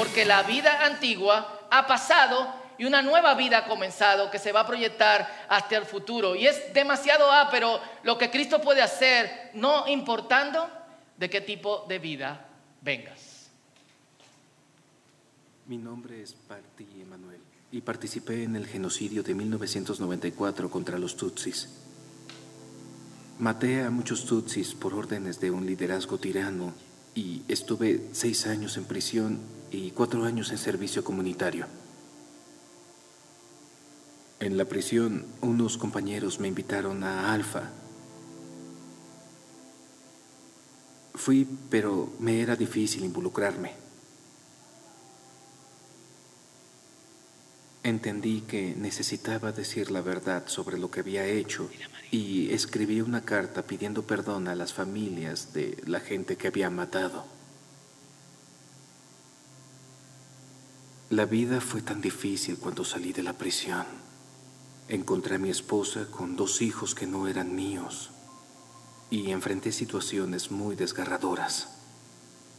porque la vida antigua ha pasado y una nueva vida ha comenzado que se va a proyectar hasta el futuro. Y es demasiado A, pero lo que Cristo puede hacer, no importando de qué tipo de vida vengas. Mi nombre es Parti Emanuel y participé en el genocidio de 1994 contra los Tutsis. Maté a muchos Tutsis por órdenes de un liderazgo tirano y estuve seis años en prisión y cuatro años en servicio comunitario. En la prisión, unos compañeros me invitaron a Alfa. Fui, pero me era difícil involucrarme. Entendí que necesitaba decir la verdad sobre lo que había hecho y escribí una carta pidiendo perdón a las familias de la gente que había matado. La vida fue tan difícil cuando salí de la prisión. Encontré a mi esposa con dos hijos que no eran míos y enfrenté situaciones muy desgarradoras.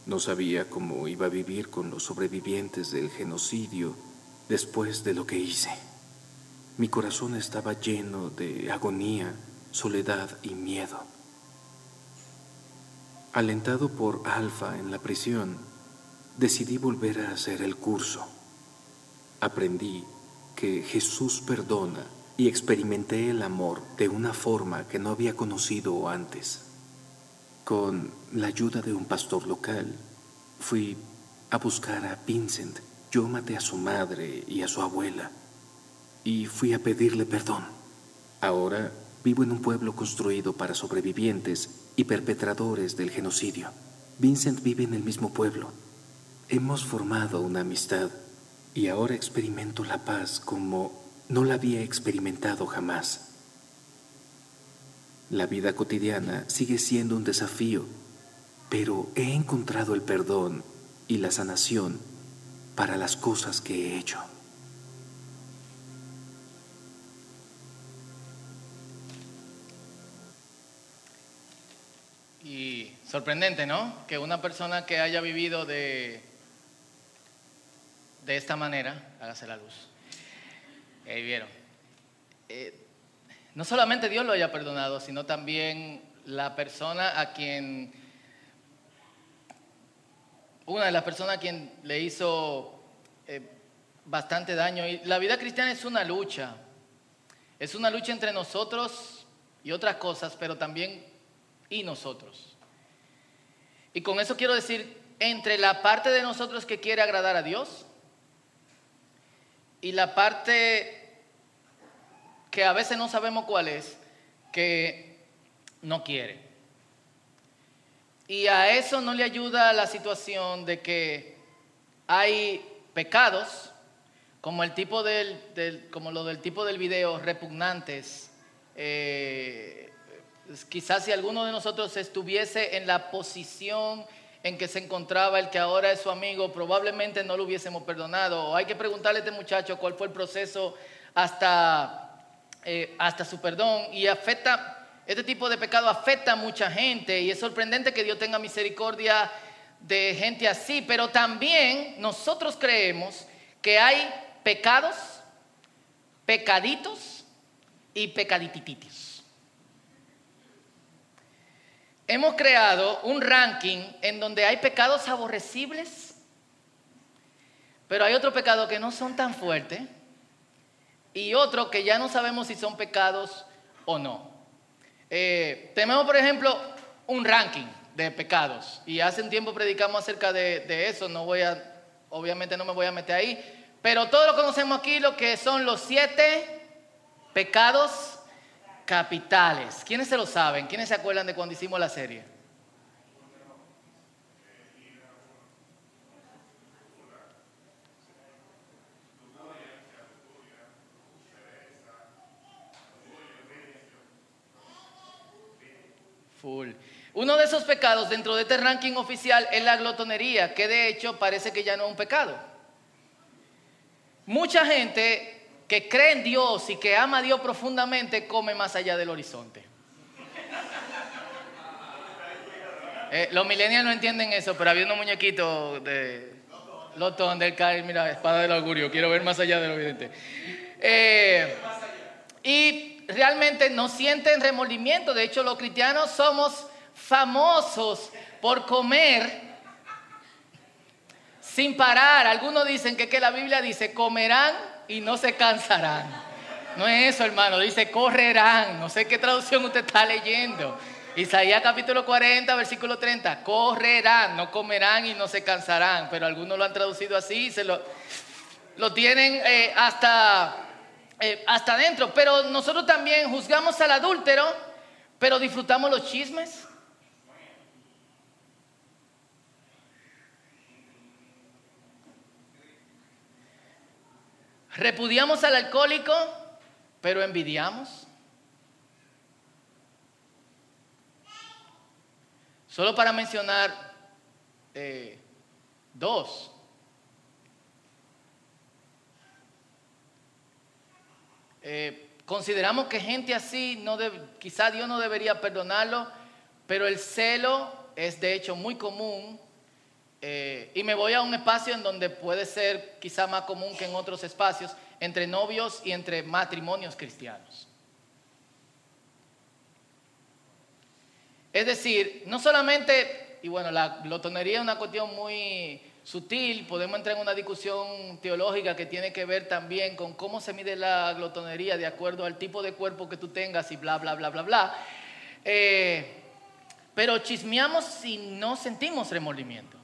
No sabía cómo iba a vivir con los sobrevivientes del genocidio después de lo que hice. Mi corazón estaba lleno de agonía, soledad y miedo. Alentado por Alfa en la prisión, decidí volver a hacer el curso. Aprendí que Jesús perdona y experimenté el amor de una forma que no había conocido antes. Con la ayuda de un pastor local, fui a buscar a Vincent. Yo maté a su madre y a su abuela y fui a pedirle perdón. Ahora vivo en un pueblo construido para sobrevivientes y perpetradores del genocidio. Vincent vive en el mismo pueblo. Hemos formado una amistad y ahora experimento la paz como no la había experimentado jamás. La vida cotidiana sigue siendo un desafío, pero he encontrado el perdón y la sanación para las cosas que he hecho. Y sorprendente, ¿no? Que una persona que haya vivido de, de esta manera, hágase la luz. Ahí vieron. Eh, no solamente Dios lo haya perdonado, sino también la persona a quien, una de las personas a quien le hizo eh, bastante daño. Y la vida cristiana es una lucha. Es una lucha entre nosotros y otras cosas, pero también y nosotros. Y con eso quiero decir, entre la parte de nosotros que quiere agradar a Dios y la parte que a veces no sabemos cuál es, que no quiere. Y a eso no le ayuda la situación de que hay pecados, como el tipo del, como lo del tipo del video, repugnantes, eh, Quizás si alguno de nosotros estuviese en la posición en que se encontraba el que ahora es su amigo, probablemente no lo hubiésemos perdonado. O hay que preguntarle a este muchacho cuál fue el proceso hasta, eh, hasta su perdón. Y afecta, este tipo de pecado afecta a mucha gente. Y es sorprendente que Dios tenga misericordia de gente así. Pero también nosotros creemos que hay pecados, pecaditos y pecaditititos. hemos creado un ranking en donde hay pecados aborrecibles, pero hay otros pecados que no son tan fuertes y otros que ya no sabemos si son pecados o no. Eh, tenemos, por ejemplo, un ranking de pecados y hace un tiempo predicamos acerca de, de eso, no voy a, obviamente no me voy a meter ahí, pero todos lo conocemos aquí, lo que son los siete pecados capitales. ¿Quiénes se lo saben? ¿Quiénes se acuerdan de cuando hicimos la serie? Full. Uno de esos pecados dentro de este ranking oficial es la glotonería, que de hecho parece que ya no es un pecado. Mucha gente que cree en Dios y que ama a Dios profundamente, come más allá del horizonte. Eh, los millennials no entienden eso, pero había unos muñequitos de... Lotón del Caín, mira, espada del augurio, quiero ver más allá de lo evidente. Eh, y realmente no sienten remordimiento. De hecho, los cristianos somos famosos por comer sin parar. Algunos dicen que, que la Biblia dice, comerán y no se cansarán. No es eso, hermano. Dice, correrán. No sé qué traducción usted está leyendo. Isaías capítulo 40, versículo 30. Correrán, no comerán y no se cansarán. Pero algunos lo han traducido así se lo, lo tienen eh, hasta, eh, hasta adentro. Pero nosotros también juzgamos al adúltero, pero disfrutamos los chismes. Repudiamos al alcohólico, pero envidiamos. Solo para mencionar eh, dos. Eh, consideramos que gente así, no quizá Dios no debería perdonarlo, pero el celo es de hecho muy común. Y me voy a un espacio en donde puede ser quizá más común que en otros espacios, entre novios y entre matrimonios cristianos. Es decir, no solamente, y bueno, la glotonería es una cuestión muy sutil, podemos entrar en una discusión teológica que tiene que ver también con cómo se mide la glotonería de acuerdo al tipo de cuerpo que tú tengas y bla, bla, bla, bla, bla. Eh, pero chismeamos si no sentimos remordimiento.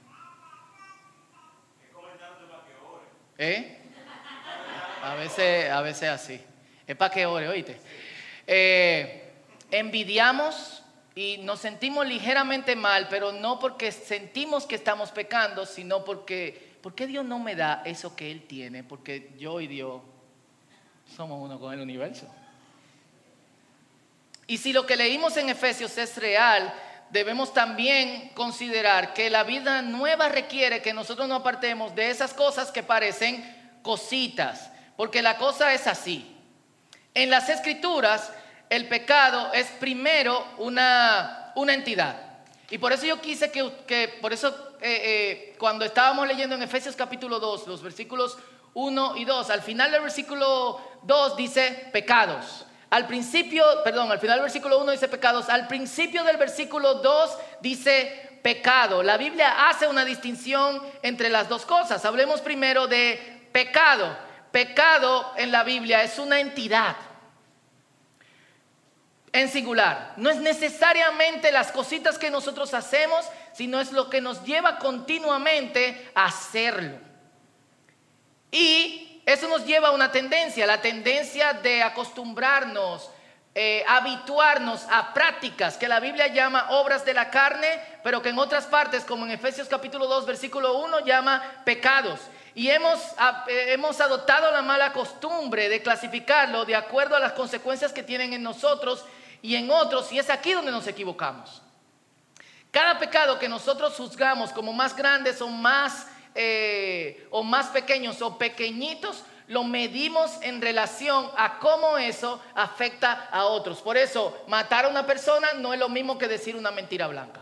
¿Eh? A veces, a veces así. Es para que ore, oíste. Eh, envidiamos y nos sentimos ligeramente mal, pero no porque sentimos que estamos pecando, sino porque, ¿por qué Dios no me da eso que Él tiene? Porque yo y Dios somos uno con el universo. Y si lo que leímos en Efesios es real, debemos también considerar que la vida nueva requiere que nosotros nos apartemos de esas cosas que parecen cositas, porque la cosa es así. En las escrituras el pecado es primero una, una entidad. Y por eso yo quise que, que por eso eh, eh, cuando estábamos leyendo en Efesios capítulo 2, los versículos 1 y 2, al final del versículo 2 dice pecados. Al principio, perdón, al final del versículo 1 dice pecados, al principio del versículo 2 dice pecado. La Biblia hace una distinción entre las dos cosas. Hablemos primero de pecado. Pecado en la Biblia es una entidad en singular. No es necesariamente las cositas que nosotros hacemos, sino es lo que nos lleva continuamente a hacerlo. Y eso nos lleva a una tendencia, la tendencia de acostumbrarnos, eh, habituarnos a prácticas que la Biblia llama obras de la carne, pero que en otras partes, como en Efesios capítulo 2, versículo 1, llama pecados. Y hemos, eh, hemos adoptado la mala costumbre de clasificarlo de acuerdo a las consecuencias que tienen en nosotros y en otros, y es aquí donde nos equivocamos. Cada pecado que nosotros juzgamos como más grandes o más, eh, o más pequeños o pequeñitos, lo medimos en relación a cómo eso afecta a otros. Por eso, matar a una persona no es lo mismo que decir una mentira blanca.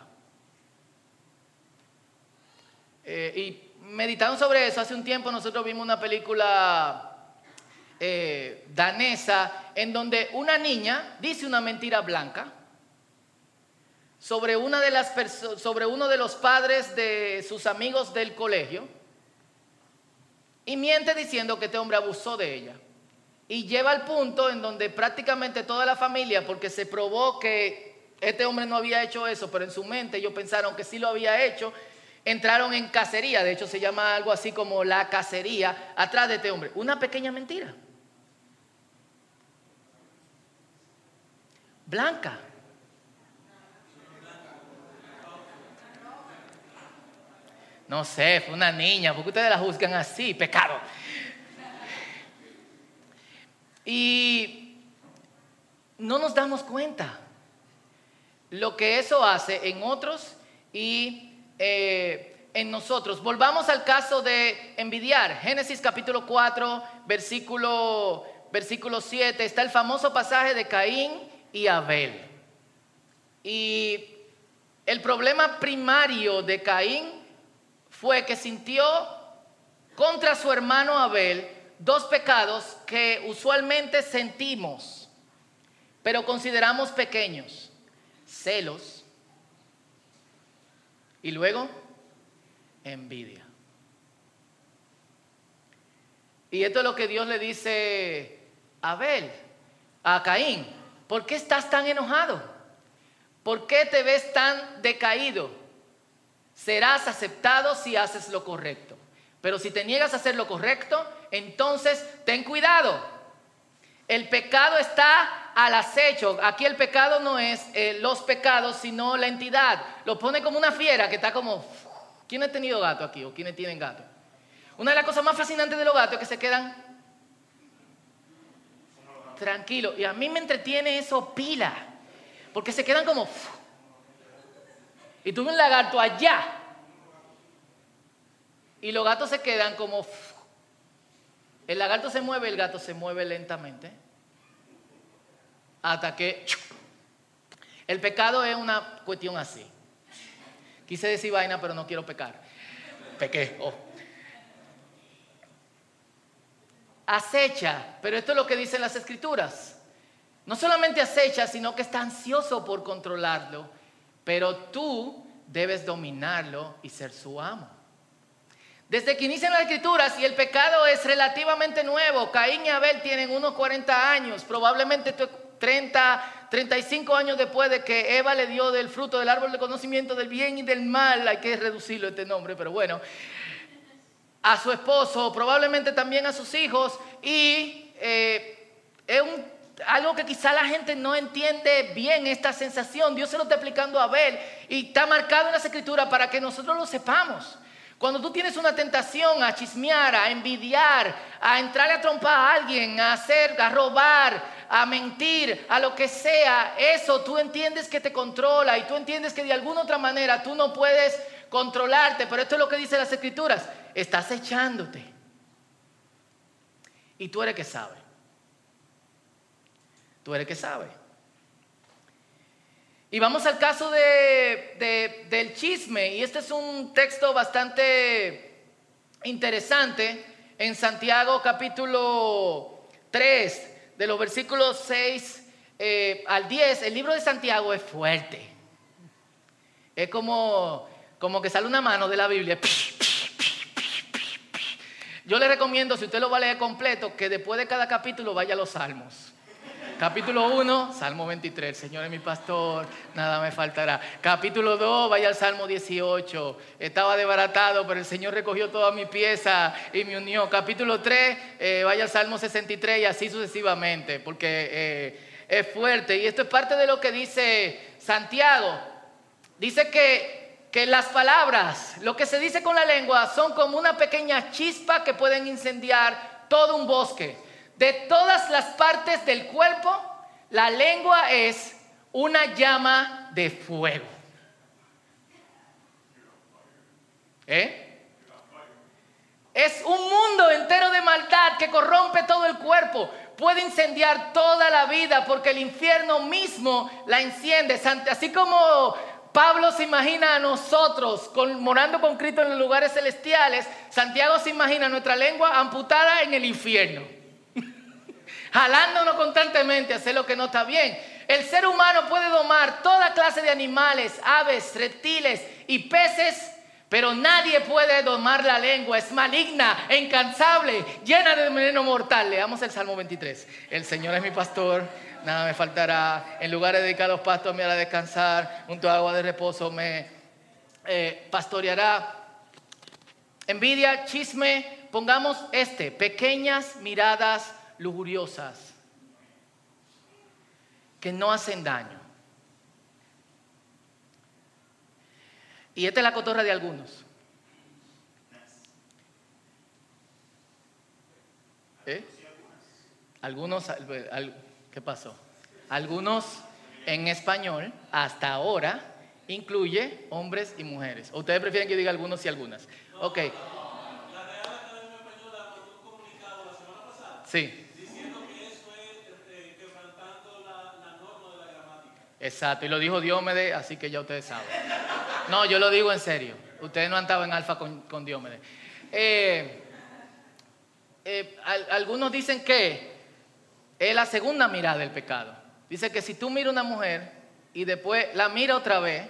Eh, y meditando sobre eso, hace un tiempo nosotros vimos una película eh, danesa en donde una niña dice una mentira blanca sobre, una de las sobre uno de los padres de sus amigos del colegio y miente diciendo que este hombre abusó de ella. Y lleva al punto en donde prácticamente toda la familia, porque se probó que este hombre no había hecho eso, pero en su mente ellos pensaron que sí lo había hecho, entraron en cacería, de hecho se llama algo así como la cacería, atrás de este hombre. Una pequeña mentira. blanca. No sé, fue una niña, porque ustedes la juzgan así, pecado. Y no nos damos cuenta lo que eso hace en otros y eh, en nosotros. Volvamos al caso de envidiar. Génesis capítulo 4, versículo, versículo 7, está el famoso pasaje de Caín y Abel. Y el problema primario de Caín fue que sintió contra su hermano Abel dos pecados que usualmente sentimos, pero consideramos pequeños. Celos y luego envidia. Y esto es lo que Dios le dice a Abel, a Caín. ¿Por qué estás tan enojado? ¿Por qué te ves tan decaído? Serás aceptado si haces lo correcto. Pero si te niegas a hacer lo correcto, entonces ten cuidado. El pecado está al acecho. Aquí el pecado no es eh, los pecados, sino la entidad. Lo pone como una fiera que está como... ¿Quién ha tenido gato aquí o quiénes tienen gato? Una de las cosas más fascinantes de los gatos es que se quedan tranquilos. Y a mí me entretiene eso pila. Porque se quedan como... Y tuve un lagarto allá. Y los gatos se quedan como... El lagarto se mueve, el gato se mueve lentamente. Hasta que... El pecado es una cuestión así. Quise decir vaina, pero no quiero pecar. Pequé. Oh. acecha, pero esto es lo que dicen las escrituras. No solamente acecha, sino que está ansioso por controlarlo, pero tú debes dominarlo y ser su amo. Desde que inician las escrituras y el pecado es relativamente nuevo, Caín y Abel tienen unos 40 años, probablemente 30, 35 años después de que Eva le dio del fruto del árbol de conocimiento del bien y del mal, hay que reducirlo este nombre, pero bueno, a su esposo, probablemente también a sus hijos, y eh, es algo que quizá la gente no entiende bien esta sensación. Dios se lo está explicando a Abel y está marcado en las escrituras para que nosotros lo sepamos. Cuando tú tienes una tentación a chismear, a envidiar, a entrarle a trompar a alguien, a hacer, a robar, a mentir, a lo que sea, eso tú entiendes que te controla y tú entiendes que de alguna otra manera tú no puedes controlarte, pero esto es lo que dice las escrituras estás echándote. Y tú eres que sabe. Tú eres que sabe. Y vamos al caso de, del chisme. Y este es un texto bastante interesante en Santiago capítulo 3, de los versículos 6 eh, al 10. El libro de Santiago es fuerte. Es como, como que sale una mano de la Biblia. Yo le recomiendo, si usted lo va a leer completo, que después de cada capítulo vaya a los salmos. Capítulo 1, Salmo 23, Señor es mi pastor, nada me faltará. Capítulo 2, vaya al Salmo 18, estaba desbaratado, pero el Señor recogió toda mi pieza y me unió. Capítulo 3, eh, vaya al Salmo 63 y así sucesivamente, porque eh, es fuerte. Y esto es parte de lo que dice Santiago. Dice que que las palabras, lo que se dice con la lengua, son como una pequeña chispa que pueden incendiar todo un bosque. De todas las partes del cuerpo, la lengua es una llama de fuego. ¿Eh? Es un mundo entero de maldad que corrompe todo el cuerpo. Puede incendiar toda la vida porque el infierno mismo la enciende. Así como Pablo se imagina a nosotros morando con Cristo en los lugares celestiales. Santiago se imagina nuestra lengua amputada en el infierno. Jalándonos constantemente a hacer lo que no está bien. El ser humano puede domar toda clase de animales, aves, reptiles y peces, pero nadie puede domar la lengua. Es maligna, incansable, llena de veneno mortal. Leamos el Salmo 23. El Señor es mi pastor nada me faltará. En lugares dedicados pastos me hará descansar, junto a agua de reposo me eh, pastoreará. Envidia, chisme, pongamos este, pequeñas miradas lujuriosas que no hacen daño. Y esta es la cotorra de algunos. ¿Eh? Algunos, ¿Qué pasó? Algunos en español, hasta ahora, incluye hombres y mujeres. ¿Ustedes prefieren que diga algunos y algunas? Ok. Sí. Diciendo que eso es quebrantando la, norma de la gramática. Exacto, y lo dijo Diómedes, así que ya ustedes saben. No, yo lo digo en serio. Ustedes no han estado en alfa con, con Diómedes. Eh, eh, algunos dicen que es la segunda mirada del pecado. Dice que si tú miras una mujer y después la mira otra vez,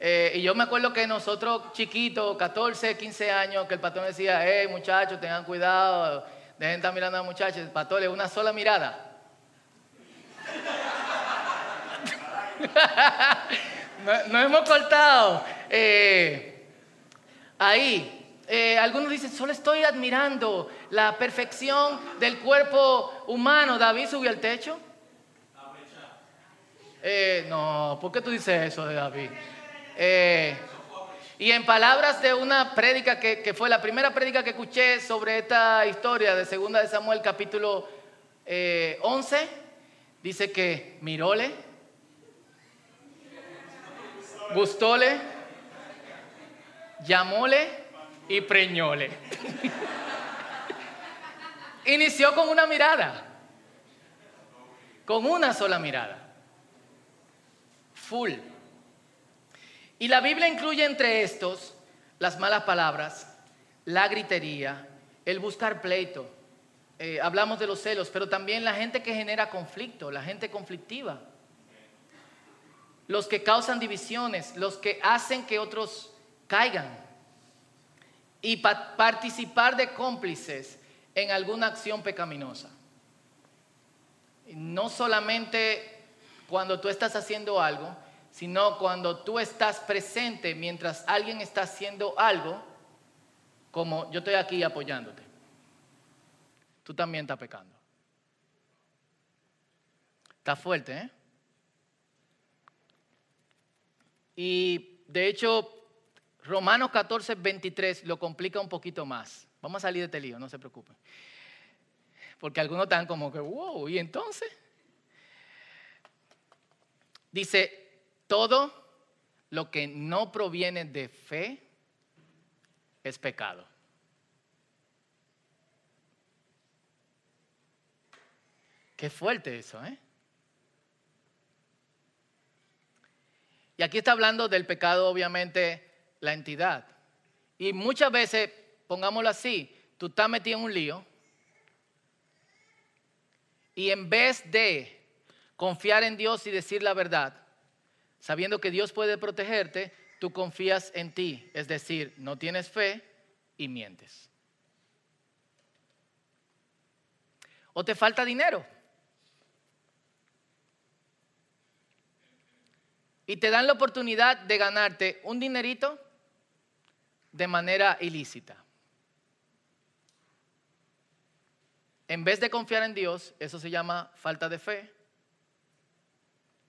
eh, y yo me acuerdo que nosotros chiquitos, 14, 15 años, que el pastor decía, hey muchachos, tengan cuidado, dejen de estar mirando a la muchacha, el pastor una sola mirada. no, hemos cortado. Eh, ahí, eh, algunos dicen, solo estoy admirando la perfección del cuerpo humano. David subió al techo. Eh, no, ¿por qué tú dices eso de David? y en palabras de una prédica que, fue la primera prédica que escuché sobre esta historia de Segunda de Samuel capítulo 11, dice que miróle, gustóle, llamóle y preñóle. Inició con una mirada, con una sola mirada, full. Y la Biblia incluye entre estos las malas palabras, la gritería, el buscar pleito. Eh, hablamos de los celos, pero también la gente que genera conflicto, la gente conflictiva los que causan divisiones, los que hacen que otros caigan y participar de cómplices en alguna acción pecaminosa. No solamente cuando tú estás haciendo algo, sino cuando tú estás presente mientras alguien está haciendo algo, como yo estoy aquí apoyándote. Tú también estás pecando. Está fuerte, ¿eh? Y de hecho, Romanos 14, 23 lo complica un poquito más. Vamos a salir de este lío, no se preocupen. Porque algunos están como que, wow, ¿y entonces? Dice, todo lo que no proviene de fe es pecado. Qué fuerte eso, ¿eh? Y aquí está hablando del pecado, obviamente, la entidad. Y muchas veces, pongámoslo así, tú estás metido en un lío y en vez de confiar en Dios y decir la verdad, sabiendo que Dios puede protegerte, tú confías en ti, es decir, no tienes fe y mientes. O te falta dinero. Y te dan la oportunidad de ganarte un dinerito de manera ilícita. En vez de confiar en Dios, eso se llama falta de fe,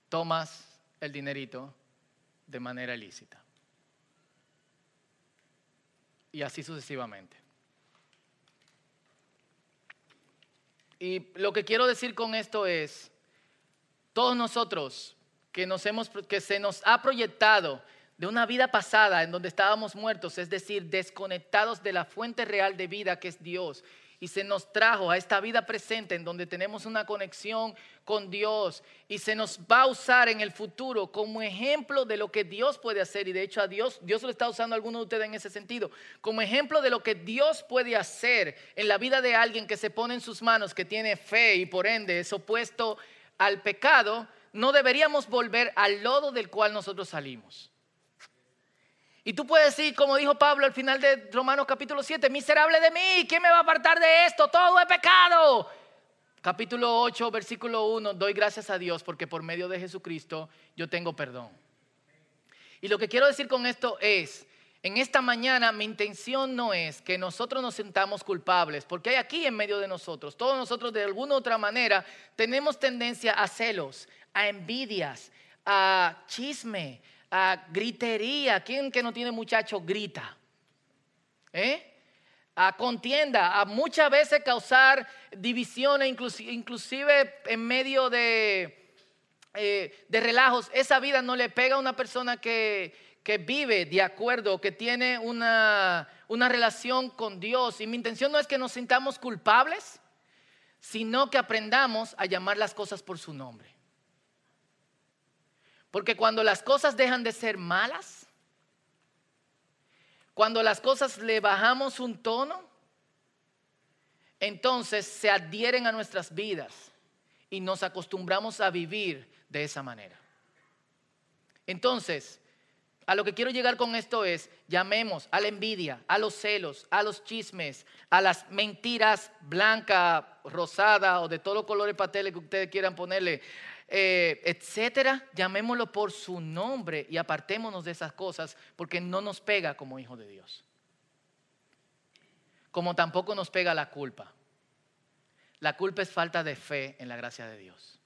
tomas el dinerito de manera ilícita. Y así sucesivamente. Y lo que quiero decir con esto es, todos nosotros que, nos hemos, que se nos ha proyectado de una vida pasada en donde estábamos muertos, es decir, desconectados de la fuente real de vida que es Dios. Y se nos trajo a esta vida presente en donde tenemos una conexión con Dios y se nos va a usar en el futuro como ejemplo de lo que Dios puede hacer. Y de hecho a Dios, Dios lo está usando a algunos de ustedes en ese sentido, como ejemplo de lo que Dios puede hacer en la vida de alguien que se pone en sus manos, que tiene fe y por ende es opuesto al pecado no deberíamos volver al lodo del cual nosotros salimos. Y tú puedes decir, como dijo Pablo al final de Romanos capítulo 7, miserable de mí, ¿quién me va a apartar de esto? Todo es pecado. Capítulo 8, versículo 1, doy gracias a Dios porque por medio de Jesucristo yo tengo perdón. Y lo que quiero decir con esto es, en esta mañana mi intención no es que nosotros nos sentamos culpables, porque hay aquí en medio de nosotros, todos nosotros de alguna u otra manera tenemos tendencia a celos, a envidias, a chisme, a gritería. ¿Quién que no tiene muchacho grita? ¿Eh? A contienda, a muchas veces causar divisiones, inclusive en medio de, eh, de relajos. Esa vida no le pega a una persona que, que vive de acuerdo, que tiene una, una relación con Dios. Y mi intención no es que nos sintamos culpables, sino que aprendamos a llamar las cosas por su nombre. Porque cuando las cosas dejan de ser malas, cuando las cosas le bajamos un tono, entonces se adhieren a nuestras vidas y nos acostumbramos a vivir de esa manera. Entonces, a lo que quiero llegar con esto es, llamemos a la envidia, a los celos, a los chismes, a las mentiras blanca, rosada o de todos los colores pasteles que ustedes quieran ponerle, eh, etcétera, llamémoslo por su nombre y apartémonos de esas cosas porque no nos pega como hijos de Dios. Como tampoco nos pega la culpa. La culpa es falta de fe en la gracia de Dios.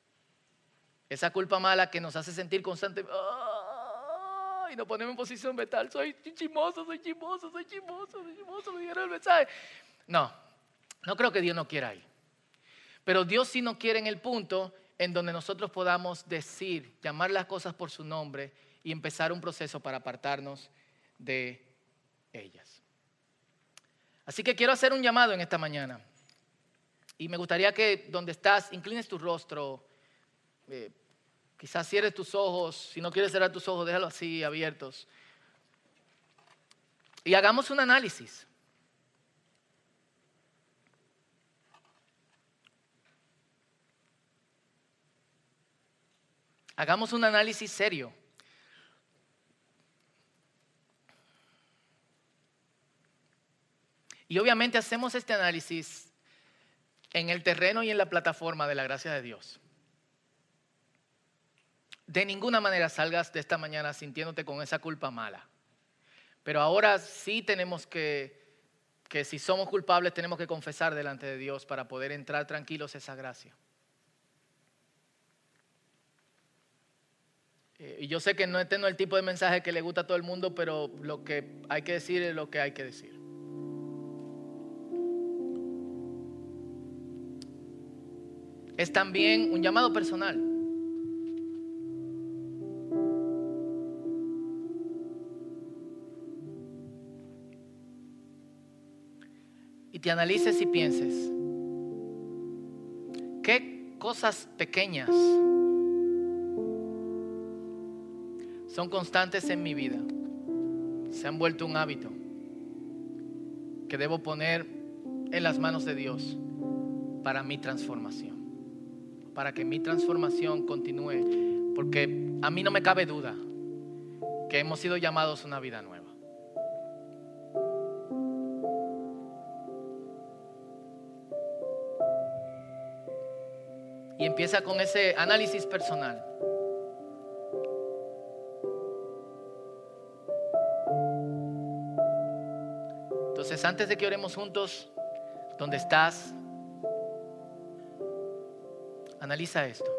Esa culpa mala que nos hace sentir constantemente y nos ponemos en posición metal. Soy chimoso, soy chimoso, soy chimoso, soy chimoso, me dieron el mensaje. No, no creo que Dios no quiera ahí. Pero Dios sí nos quiere en el punto en donde nosotros podamos decir, llamar las cosas por su nombre y empezar un proceso para apartarnos de ellas. Así que quiero hacer un llamado en esta mañana. Y me gustaría que donde estás, inclines tu rostro, eh, Quizás cierres tus ojos, si no quieres cerrar tus ojos, déjalo así, abiertos. Y hagamos un análisis. Hagamos un análisis serio. Y obviamente hacemos este análisis en el terreno y en la plataforma de la gracia de Dios de ninguna manera salgas de esta mañana sintiéndote con esa culpa mala. Pero ahora sí tenemos que, que si somos culpables, tenemos que confesar delante de Dios para poder entrar tranquilos esa gracia. Eh, yo sé que no este no es el tipo de mensaje que le gusta a todo el mundo, pero lo que hay que decir es lo que hay que decir. Es también un llamado personal. y te analices y pienses, ¿qué cosas pequeñas son constantes en mi vida? Se han vuelto un hábito que debo poner en las manos de Dios para mi transformación, para que mi transformación continúe, porque a mí no me cabe duda que hemos sido llamados a una vida nueva. y empieza con ese análisis personal. Antes de que oremos juntos, ¿dónde estás? Analiza esto.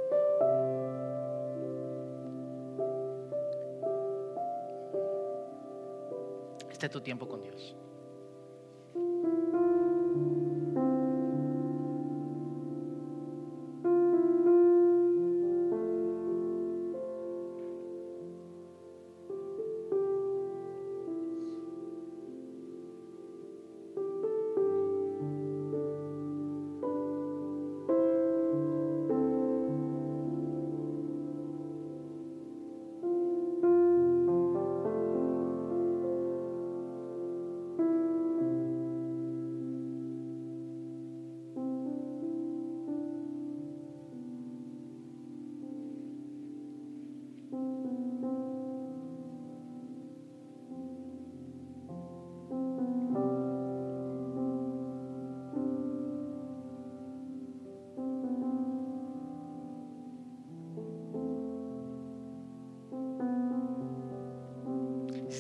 Este es tu tiempo con Dios.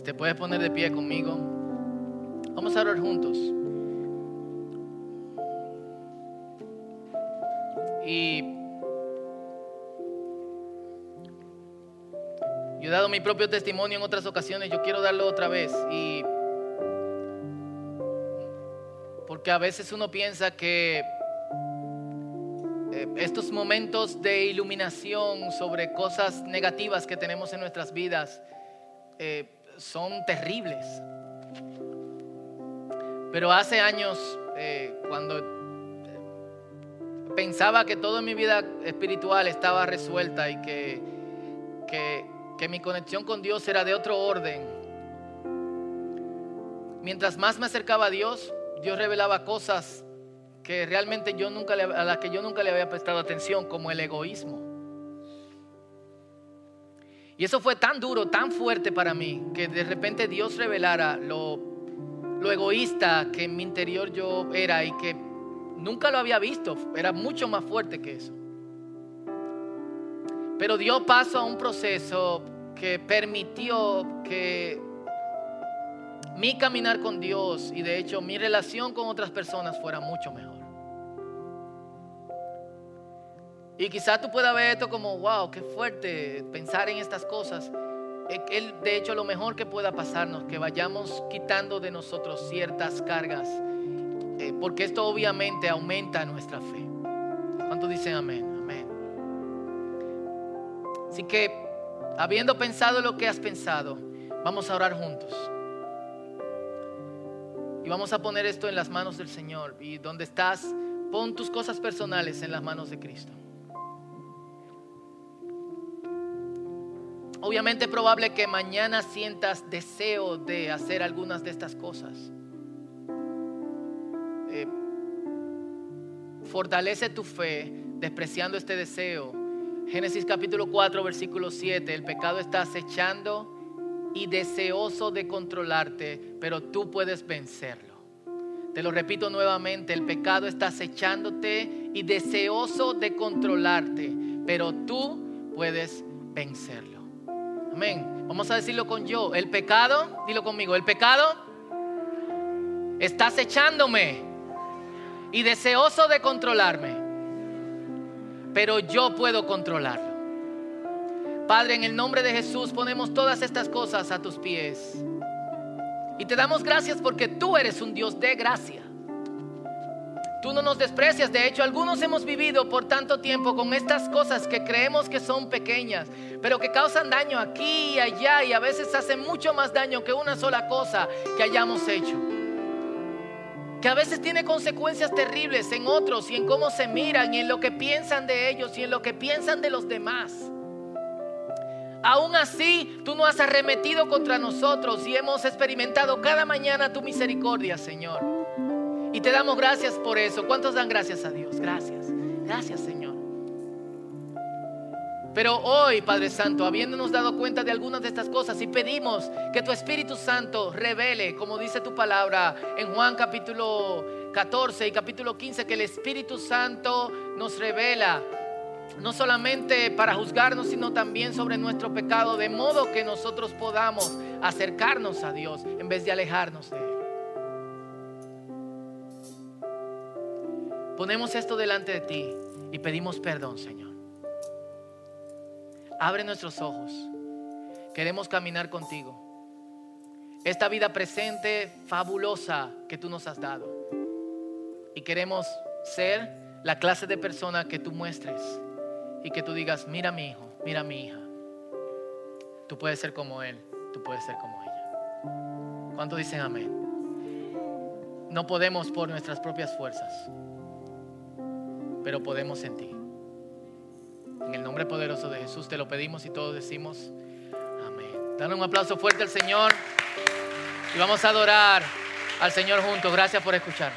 Te puedes poner de pie conmigo. Vamos a orar juntos. Y yo he dado mi propio testimonio en otras ocasiones, yo quiero darlo otra vez. Y porque a veces uno piensa que eh, estos momentos de iluminación sobre cosas negativas que tenemos en nuestras vidas, eh, son terribles. Pero hace años, eh, cuando eh, pensaba que toda mi vida espiritual estaba resuelta y que, que, mi conexión con Dios era de otro orden, mientras más me acercaba a Dios, Dios revelaba cosas que realmente yo nunca le, a las que yo nunca le había prestado atención, como el egoísmo. Y eso fue tan duro, tan fuerte para mí, que de repente Dios revelara lo, lo egoísta que en mi interior yo era y que nunca lo había visto, era mucho más fuerte que eso. Pero dio paso a un proceso que permitió que mi caminar con Dios y de hecho mi relación con otras personas fuera mucho mejor. Y quizás tú puedas ver esto como, wow, qué fuerte pensar en estas cosas. Él, de hecho, lo mejor que pueda pasarnos, que vayamos quitando de nosotros ciertas cargas, eh, porque esto obviamente aumenta nuestra fe. ¿Cuántos dicen amén? Amén. Así que, habiendo pensado lo que has pensado, vamos a orar juntos. Y vamos a poner esto en las manos del Señor. Y donde estás, pon tus cosas personales en las manos de Cristo. Obviamente es probable que mañana sientas deseo de hacer algunas de estas cosas. Eh, fortalece tu fe despreciando este deseo. Génesis capítulo 4, versículo 7. El pecado está acechando y deseoso de controlarte, pero tú puedes vencerlo. Te lo repito nuevamente, el pecado está acechándote y deseoso de controlarte, pero tú puedes vencerlo. Amén. Vamos a decirlo con yo. El pecado, dilo conmigo, el pecado está acechándome y deseoso de controlarme. Pero yo puedo controlarlo. Padre, en el nombre de Jesús ponemos todas estas cosas a tus pies. Y te damos gracias porque tú eres un Dios de gracia. Tú no nos desprecias. De hecho, algunos hemos vivido por tanto tiempo con estas cosas que creemos que son pequeñas, pero que causan daño aquí y allá y a veces hacen mucho más daño que una sola cosa que hayamos hecho. Que a veces tiene consecuencias terribles en otros y en cómo se miran y en lo que piensan de ellos y en lo que piensan de los demás. Aún así, tú no has arremetido contra nosotros y hemos experimentado cada mañana tu misericordia, Señor. Y te damos gracias por eso. ¿Cuántos dan gracias a Dios? Gracias. Gracias, Señor. Pero hoy, Padre Santo, habiéndonos dado cuenta de algunas de estas cosas y pedimos que tu Espíritu Santo revele, como dice tu palabra en Juan capítulo 14 y capítulo 15, que el Espíritu Santo nos revela, no solamente para juzgarnos, sino también sobre nuestro pecado, de modo que nosotros podamos acercarnos a Dios en vez de alejarnos de Él. Ponemos esto delante de ti y pedimos perdón, Señor. Abre nuestros ojos. Queremos caminar contigo. Esta vida presente, fabulosa que tú nos has dado. Y queremos ser la clase de persona que tú muestres y que tú digas, mira a mi hijo, mira a mi hija. Tú puedes ser como él, tú puedes ser como ella. ¿Cuánto dicen amén? No podemos por nuestras propias fuerzas pero podemos en ti. En el nombre poderoso de Jesús te lo pedimos y todos decimos amén. Dale un aplauso fuerte al Señor y vamos a adorar al Señor juntos. Gracias por escuchar.